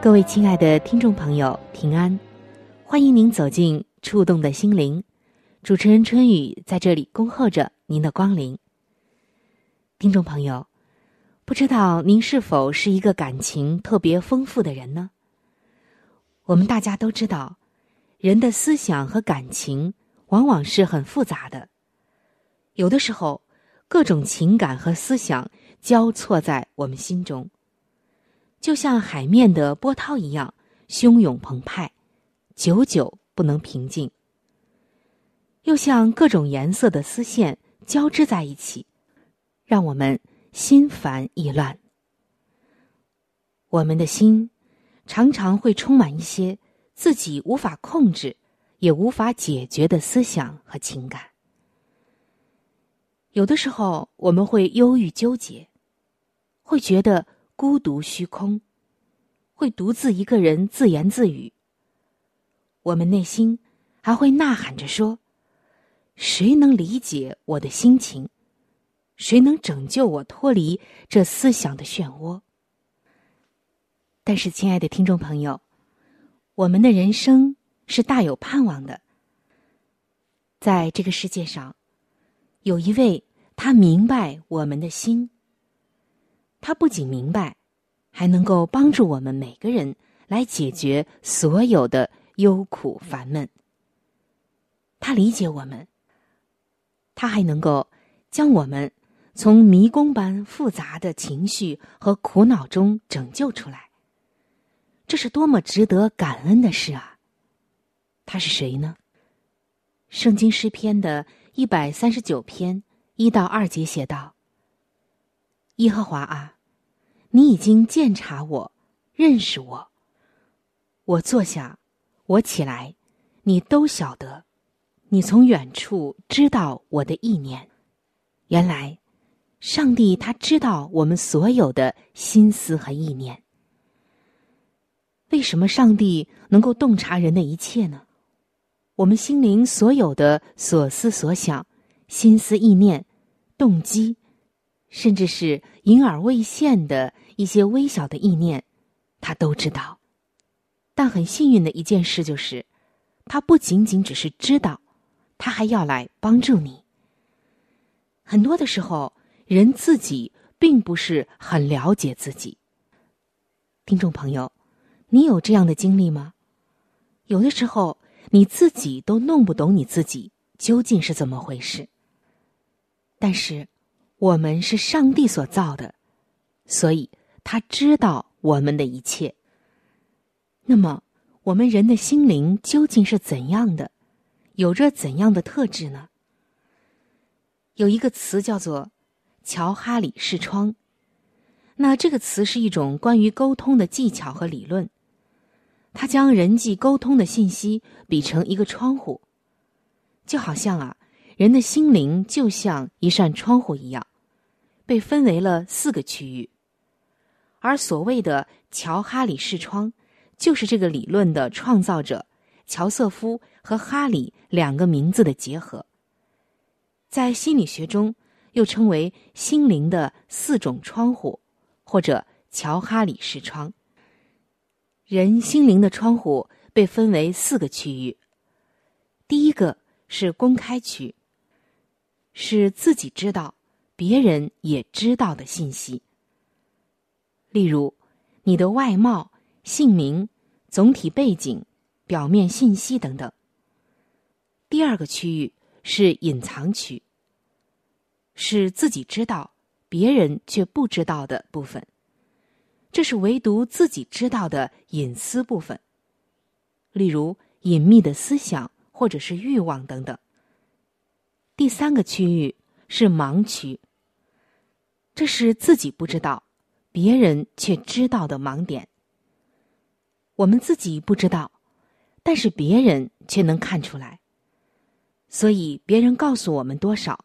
各位亲爱的听众朋友，平安，欢迎您走进《触动的心灵》。主持人春雨在这里恭候着您的光临。听众朋友，不知道您是否是一个感情特别丰富的人呢？我们大家都知道，人的思想和感情往往是很复杂的，有的时候各种情感和思想交错在我们心中，就像海面的波涛一样汹涌澎湃，久久不能平静。又像各种颜色的丝线交织在一起，让我们心烦意乱。我们的心常常会充满一些自己无法控制、也无法解决的思想和情感。有的时候，我们会忧郁纠结，会觉得孤独虚空，会独自一个人自言自语。我们内心还会呐喊着说。谁能理解我的心情？谁能拯救我脱离这思想的漩涡？但是，亲爱的听众朋友，我们的人生是大有盼望的。在这个世界上，有一位他明白我们的心。他不仅明白，还能够帮助我们每个人来解决所有的忧苦烦闷。他理解我们。他还能够将我们从迷宫般复杂的情绪和苦恼中拯救出来，这是多么值得感恩的事啊！他是谁呢？圣经诗篇的一百三十九篇一到二节写道：“耶和华啊，你已经鉴察我，认识我。我坐下，我起来，你都晓得。”你从远处知道我的意念，原来，上帝他知道我们所有的心思和意念。为什么上帝能够洞察人的一切呢？我们心灵所有的所思所想、心思意念、动机，甚至是隐而未现的一些微小的意念，他都知道。但很幸运的一件事就是，他不仅仅只是知道。他还要来帮助你。很多的时候，人自己并不是很了解自己。听众朋友，你有这样的经历吗？有的时候，你自己都弄不懂你自己究竟是怎么回事。但是，我们是上帝所造的，所以他知道我们的一切。那么，我们人的心灵究竟是怎样的？有着怎样的特质呢？有一个词叫做“乔哈里视窗”，那这个词是一种关于沟通的技巧和理论。它将人际沟通的信息比成一个窗户，就好像啊，人的心灵就像一扇窗户一样，被分为了四个区域。而所谓的“乔哈里视窗”，就是这个理论的创造者。乔瑟夫和哈里两个名字的结合，在心理学中又称为心灵的四种窗户，或者乔哈里视窗。人心灵的窗户被分为四个区域。第一个是公开区，是自己知道、别人也知道的信息。例如，你的外貌、姓名、总体背景、表面信息等等。第二个区域是隐藏区，是自己知道，别人却不知道的部分。这是唯独自己知道的隐私部分，例如隐秘的思想或者是欲望等等。第三个区域是盲区，这是自己不知道，别人却知道的盲点。我们自己不知道，但是别人却能看出来，所以别人告诉我们多少，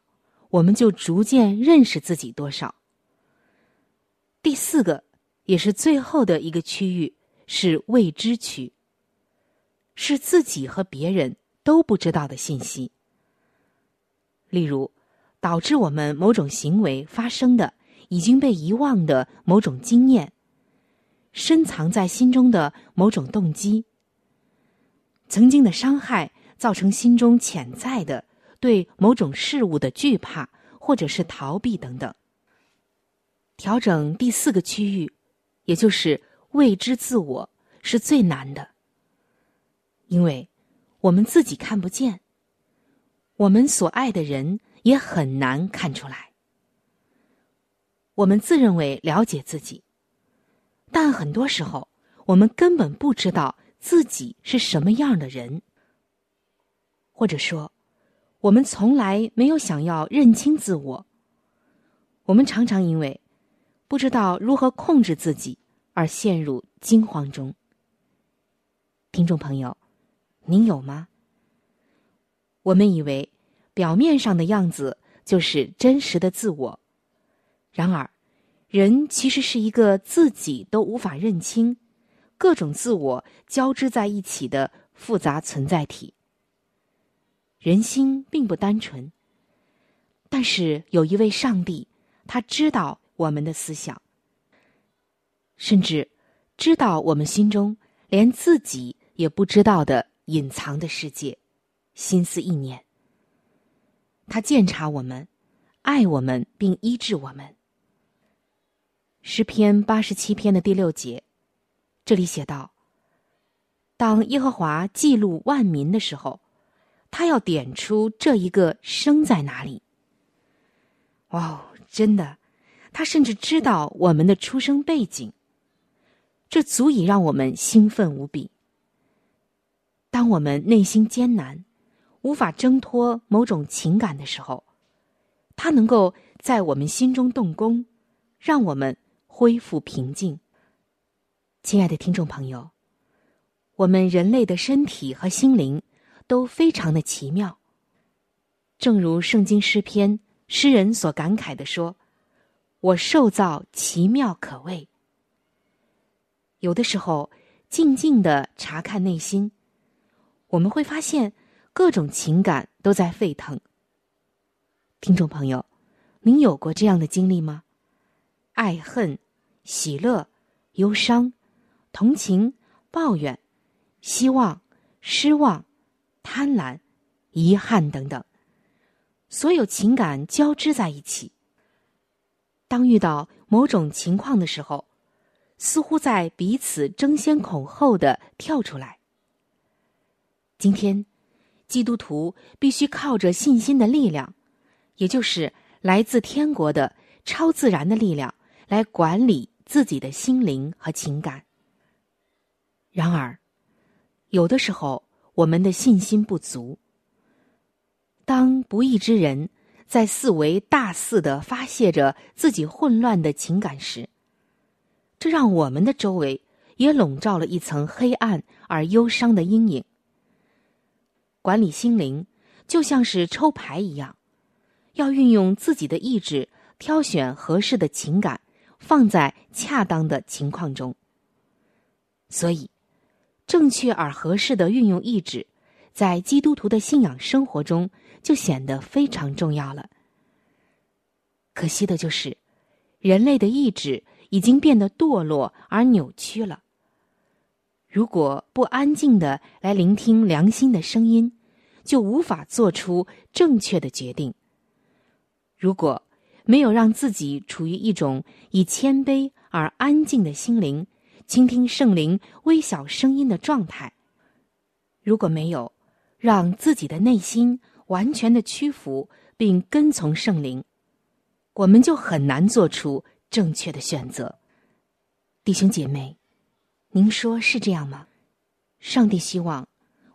我们就逐渐认识自己多少。第四个。也是最后的一个区域是未知区，是自己和别人都不知道的信息。例如，导致我们某种行为发生的已经被遗忘的某种经验，深藏在心中的某种动机，曾经的伤害造成心中潜在的对某种事物的惧怕或者是逃避等等。调整第四个区域。也就是未知自我是最难的，因为我们自己看不见，我们所爱的人也很难看出来。我们自认为了解自己，但很多时候我们根本不知道自己是什么样的人，或者说，我们从来没有想要认清自我。我们常常因为。不知道如何控制自己，而陷入惊慌中。听众朋友，您有吗？我们以为表面上的样子就是真实的自我，然而，人其实是一个自己都无法认清、各种自我交织在一起的复杂存在体。人心并不单纯，但是有一位上帝，他知道。我们的思想，甚至知道我们心中连自己也不知道的隐藏的世界，心思意念。他鉴察我们，爱我们，并医治我们。诗篇八十七篇的第六节，这里写道：“当耶和华记录万民的时候，他要点出这一个生在哪里。”哇，真的！他甚至知道我们的出生背景，这足以让我们兴奋无比。当我们内心艰难、无法挣脱某种情感的时候，他能够在我们心中动工，让我们恢复平静。亲爱的听众朋友，我们人类的身体和心灵都非常的奇妙，正如圣经诗篇诗人所感慨的说。我受造奇妙可畏。有的时候，静静的查看内心，我们会发现各种情感都在沸腾。听众朋友，您有过这样的经历吗？爱恨、喜乐、忧伤、同情、抱怨、希望、失望、贪婪、遗憾等等，所有情感交织在一起。当遇到某种情况的时候，似乎在彼此争先恐后的跳出来。今天，基督徒必须靠着信心的力量，也就是来自天国的超自然的力量，来管理自己的心灵和情感。然而，有的时候我们的信心不足，当不义之人。在四维大肆的发泄着自己混乱的情感时，这让我们的周围也笼罩了一层黑暗而忧伤的阴影。管理心灵就像是抽牌一样，要运用自己的意志挑选合适的情感，放在恰当的情况中。所以，正确而合适的运用意志，在基督徒的信仰生活中。就显得非常重要了。可惜的就是，人类的意志已经变得堕落而扭曲了。如果不安静的来聆听良心的声音，就无法做出正确的决定。如果没有让自己处于一种以谦卑而安静的心灵倾听圣灵微小声音的状态。如果没有让自己的内心完全的屈服并跟从圣灵，我们就很难做出正确的选择。弟兄姐妹，您说是这样吗？上帝希望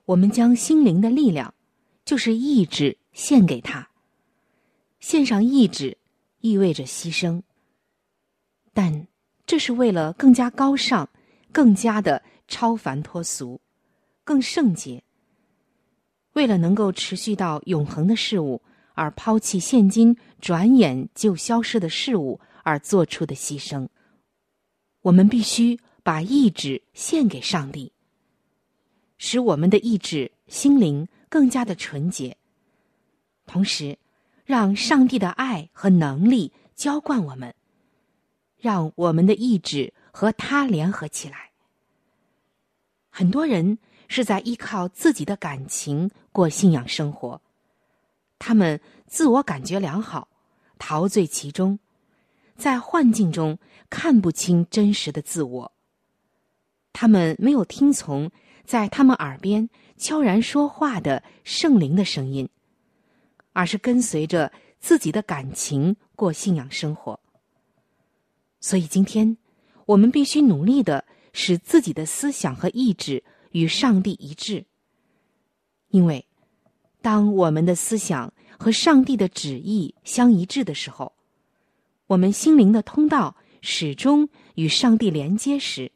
我们将心灵的力量，就是意志，献给他。献上意志，意味着牺牲，但这是为了更加高尚、更加的超凡脱俗。更圣洁。为了能够持续到永恒的事物，而抛弃现今转眼就消失的事物而做出的牺牲，我们必须把意志献给上帝，使我们的意志、心灵更加的纯洁，同时让上帝的爱和能力浇灌我们，让我们的意志和他联合起来。很多人。是在依靠自己的感情过信仰生活，他们自我感觉良好，陶醉其中，在幻境中看不清真实的自我。他们没有听从在他们耳边悄然说话的圣灵的声音，而是跟随着自己的感情过信仰生活。所以，今天我们必须努力的使自己的思想和意志。与上帝一致，因为当我们的思想和上帝的旨意相一致的时候，我们心灵的通道始终与上帝连接时，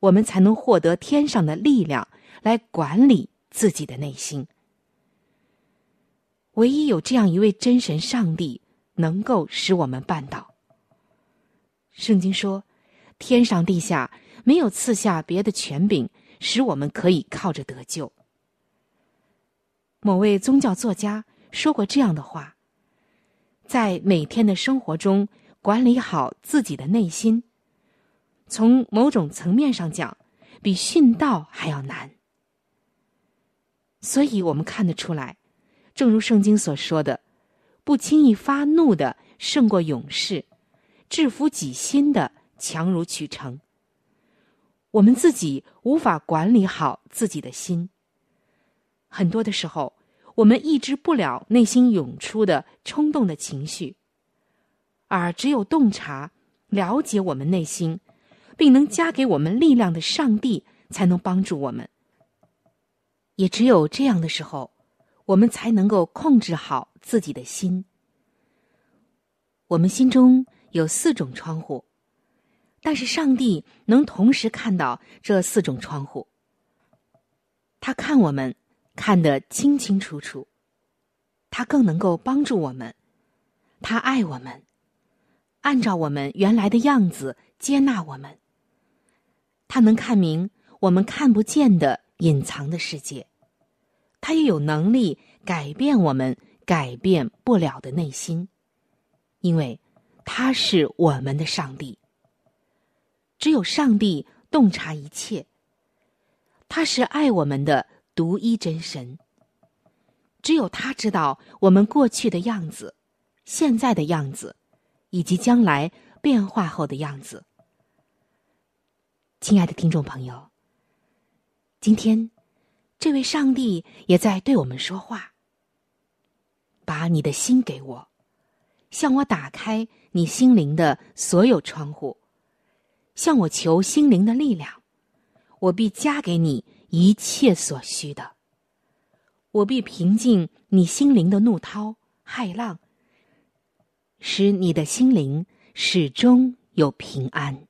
我们才能获得天上的力量来管理自己的内心。唯一有这样一位真神上帝，能够使我们办到。圣经说：“天上地下没有赐下别的权柄。”使我们可以靠着得救。某位宗教作家说过这样的话：在每天的生活中管理好自己的内心，从某种层面上讲，比殉道还要难。所以我们看得出来，正如圣经所说的：“不轻易发怒的胜过勇士，制服己心的强如取成。”我们自己无法管理好自己的心。很多的时候，我们抑制不了内心涌出的冲动的情绪，而只有洞察、了解我们内心，并能加给我们力量的上帝，才能帮助我们。也只有这样的时候，我们才能够控制好自己的心。我们心中有四种窗户。但是上帝能同时看到这四种窗户，他看我们看得清清楚楚，他更能够帮助我们，他爱我们，按照我们原来的样子接纳我们，他能看明我们看不见的隐藏的世界，他也有能力改变我们改变不了的内心，因为他是我们的上帝。只有上帝洞察一切，他是爱我们的独一真神。只有他知道我们过去的样子、现在的样子，以及将来变化后的样子。亲爱的听众朋友，今天这位上帝也在对我们说话：“把你的心给我，向我打开你心灵的所有窗户。”向我求心灵的力量，我必加给你一切所需的。我必平静你心灵的怒涛骇浪，使你的心灵始终有平安。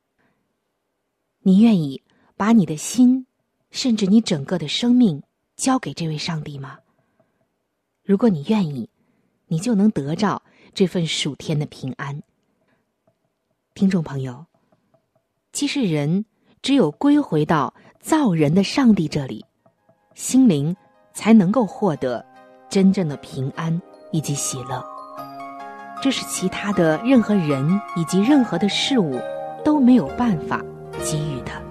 你愿意把你的心，甚至你整个的生命交给这位上帝吗？如果你愿意，你就能得着这份属天的平安。听众朋友。其实，人只有归回到造人的上帝这里，心灵才能够获得真正的平安以及喜乐。这是其他的任何人以及任何的事物都没有办法给予的。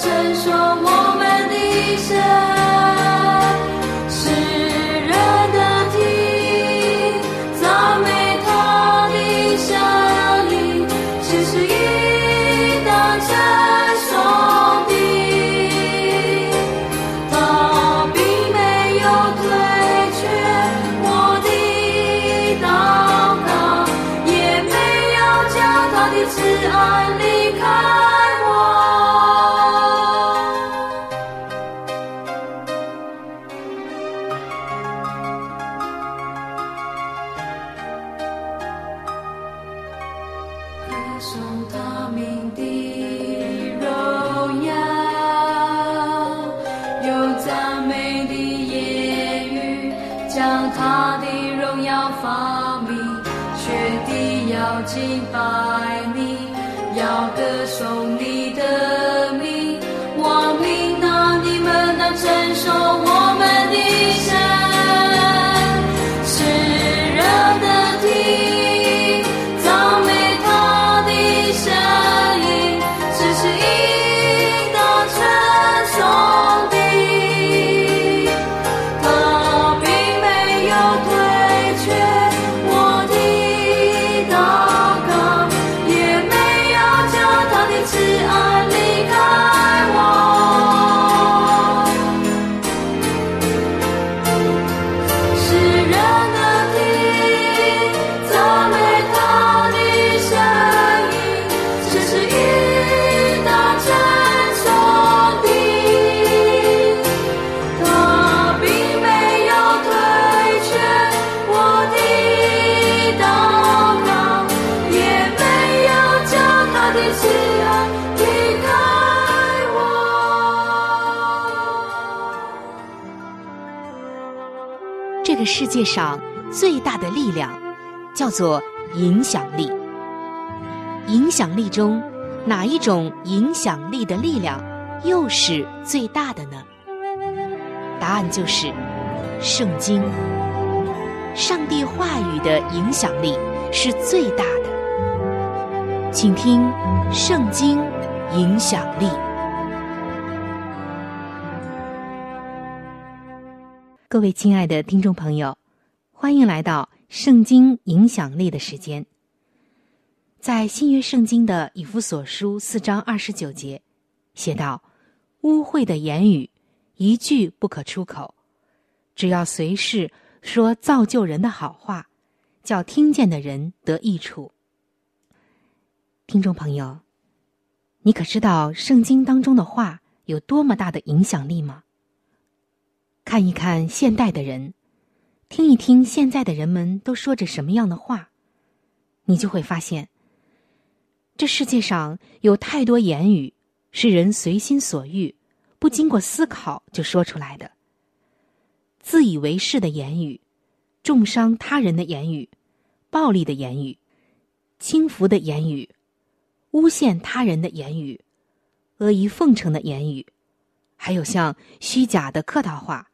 们能承受我们的神。这世界上最大的力量叫做影响力。影响力中哪一种影响力的力量又是最大的呢？答案就是圣经。上帝话语的影响力是最大的。请听《圣经影响力》。各位亲爱的听众朋友，欢迎来到《圣经影响力》的时间。在新约圣经的以弗所书四章二十九节，写道：“污秽的言语一句不可出口，只要随时说造就人的好话，叫听见的人得益处。”听众朋友，你可知道圣经当中的话有多么大的影响力吗？看一看现代的人，听一听现在的人们都说着什么样的话，你就会发现，这世界上有太多言语是人随心所欲、不经过思考就说出来的。自以为是的言语，重伤他人的言语，暴力的言语，轻浮的言语，诬陷他人的言语，阿谀奉承的言语，还有像虚假的客套话。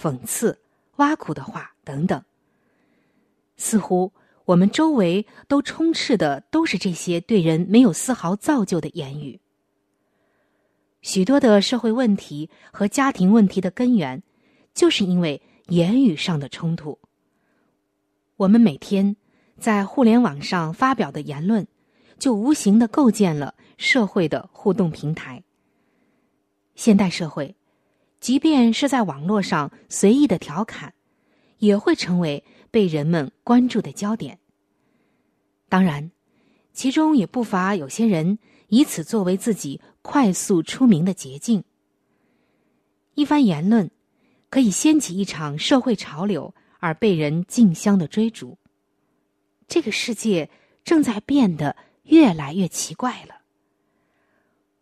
讽刺、挖苦的话等等，似乎我们周围都充斥的都是这些对人没有丝毫造就的言语。许多的社会问题和家庭问题的根源，就是因为言语上的冲突。我们每天在互联网上发表的言论，就无形的构建了社会的互动平台。现代社会。即便是在网络上随意的调侃，也会成为被人们关注的焦点。当然，其中也不乏有些人以此作为自己快速出名的捷径。一番言论可以掀起一场社会潮流，而被人竞相的追逐。这个世界正在变得越来越奇怪了。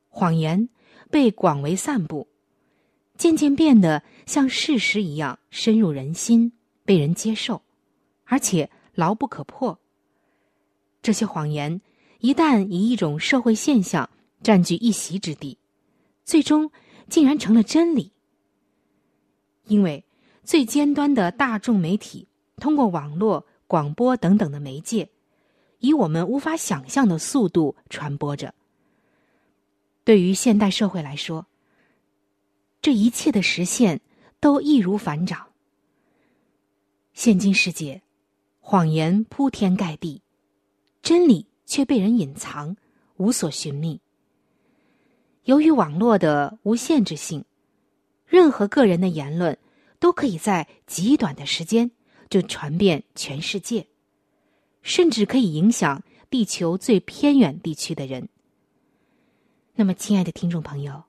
谎言被广为散布。渐渐变得像事实一样深入人心，被人接受，而且牢不可破。这些谎言一旦以一种社会现象占据一席之地，最终竟然成了真理。因为最尖端的大众媒体通过网络广播等等的媒介，以我们无法想象的速度传播着。对于现代社会来说，这一切的实现都易如反掌。现今世界，谎言铺天盖地，真理却被人隐藏，无所寻觅。由于网络的无限制性，任何个人的言论都可以在极短的时间就传遍全世界，甚至可以影响地球最偏远地区的人。那么，亲爱的听众朋友，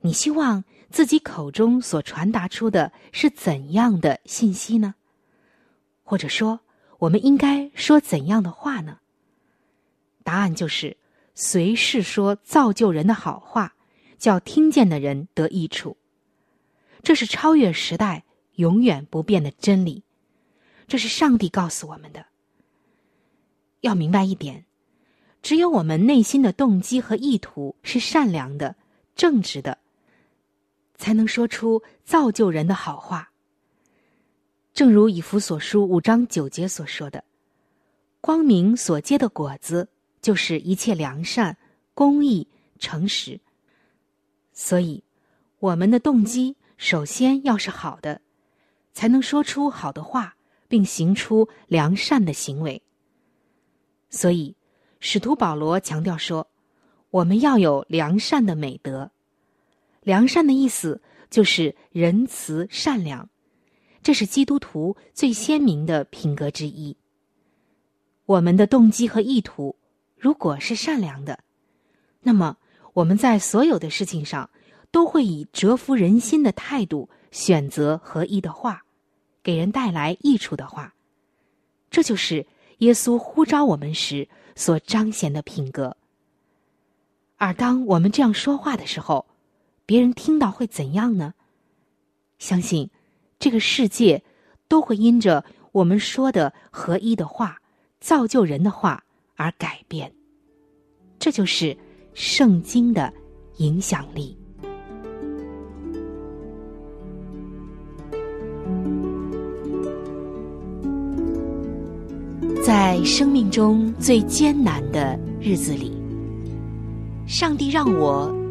你希望自己口中所传达出的是怎样的信息呢？或者说，我们应该说怎样的话呢？答案就是随时说造就人的好话，叫听见的人得益处。这是超越时代、永远不变的真理。这是上帝告诉我们的。要明白一点。只有我们内心的动机和意图是善良的、正直的，才能说出造就人的好话。正如以弗所书五章九节所说的：“光明所结的果子，就是一切良善、公义、诚实。”所以，我们的动机首先要是好的，才能说出好的话，并行出良善的行为。所以。使徒保罗强调说：“我们要有良善的美德。良善的意思就是仁慈、善良，这是基督徒最鲜明的品格之一。我们的动机和意图如果是善良的，那么我们在所有的事情上都会以折服人心的态度选择合一的话，给人带来益处的话。这就是耶稣呼召我们时。”所彰显的品格。而当我们这样说话的时候，别人听到会怎样呢？相信这个世界都会因着我们说的合一的话、造就人的话而改变。这就是圣经的影响力。在生命中最艰难的日子里，上帝让我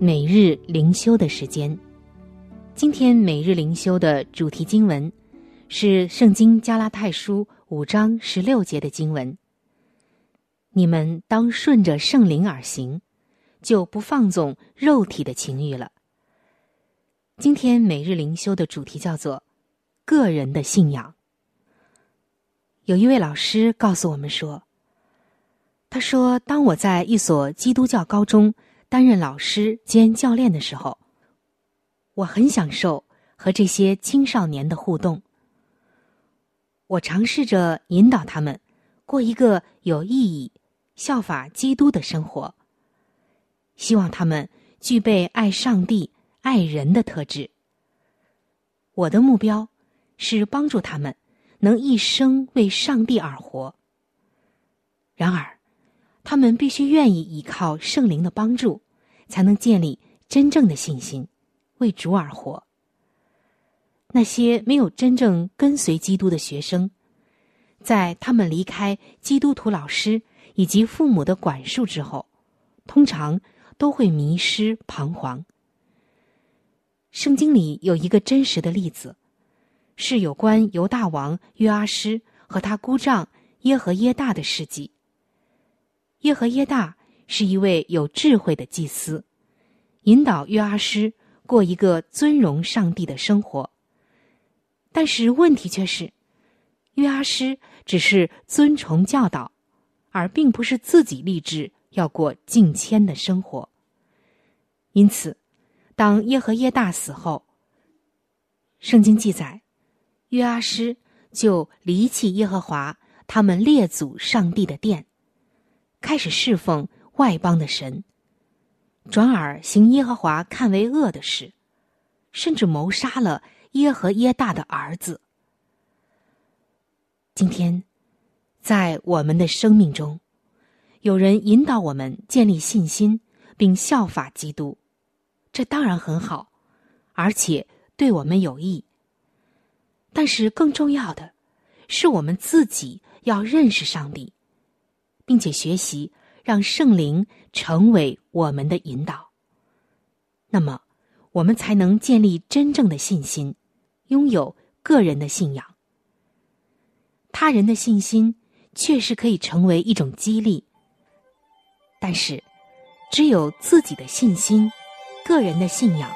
每日灵修的时间。今天每日灵修的主题经文是《圣经·加拉太书》五章十六节的经文。你们当顺着圣灵而行，就不放纵肉体的情欲了。今天每日灵修的主题叫做“个人的信仰”。有一位老师告诉我们说。他说：“当我在一所基督教高中担任老师兼教练的时候，我很享受和这些青少年的互动。我尝试着引导他们过一个有意义、效法基督的生活，希望他们具备爱上帝、爱人的特质。我的目标是帮助他们能一生为上帝而活。然而。”他们必须愿意依靠圣灵的帮助，才能建立真正的信心，为主而活。那些没有真正跟随基督的学生，在他们离开基督徒老师以及父母的管束之后，通常都会迷失、彷徨。圣经里有一个真实的例子，是有关犹大王约阿施和他姑丈耶和耶大的事迹。耶和耶大是一位有智慧的祭司，引导约阿施过一个尊荣上帝的生活。但是问题却是，约阿施只是遵从教导，而并不是自己立志要过敬谦的生活。因此，当耶和耶大死后，圣经记载，约阿施就离弃耶和华他们列祖上帝的殿。开始侍奉外邦的神，转而行耶和华看为恶的事，甚至谋杀了耶和耶大的儿子。今天，在我们的生命中，有人引导我们建立信心，并效法基督，这当然很好，而且对我们有益。但是更重要的，是我们自己要认识上帝。并且学习，让圣灵成为我们的引导。那么，我们才能建立真正的信心，拥有个人的信仰。他人的信心确实可以成为一种激励，但是，只有自己的信心、个人的信仰，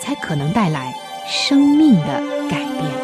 才可能带来生命的改变。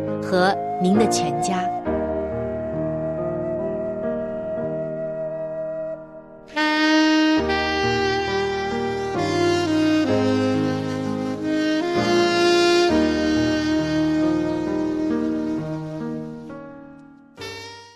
和。您的全家。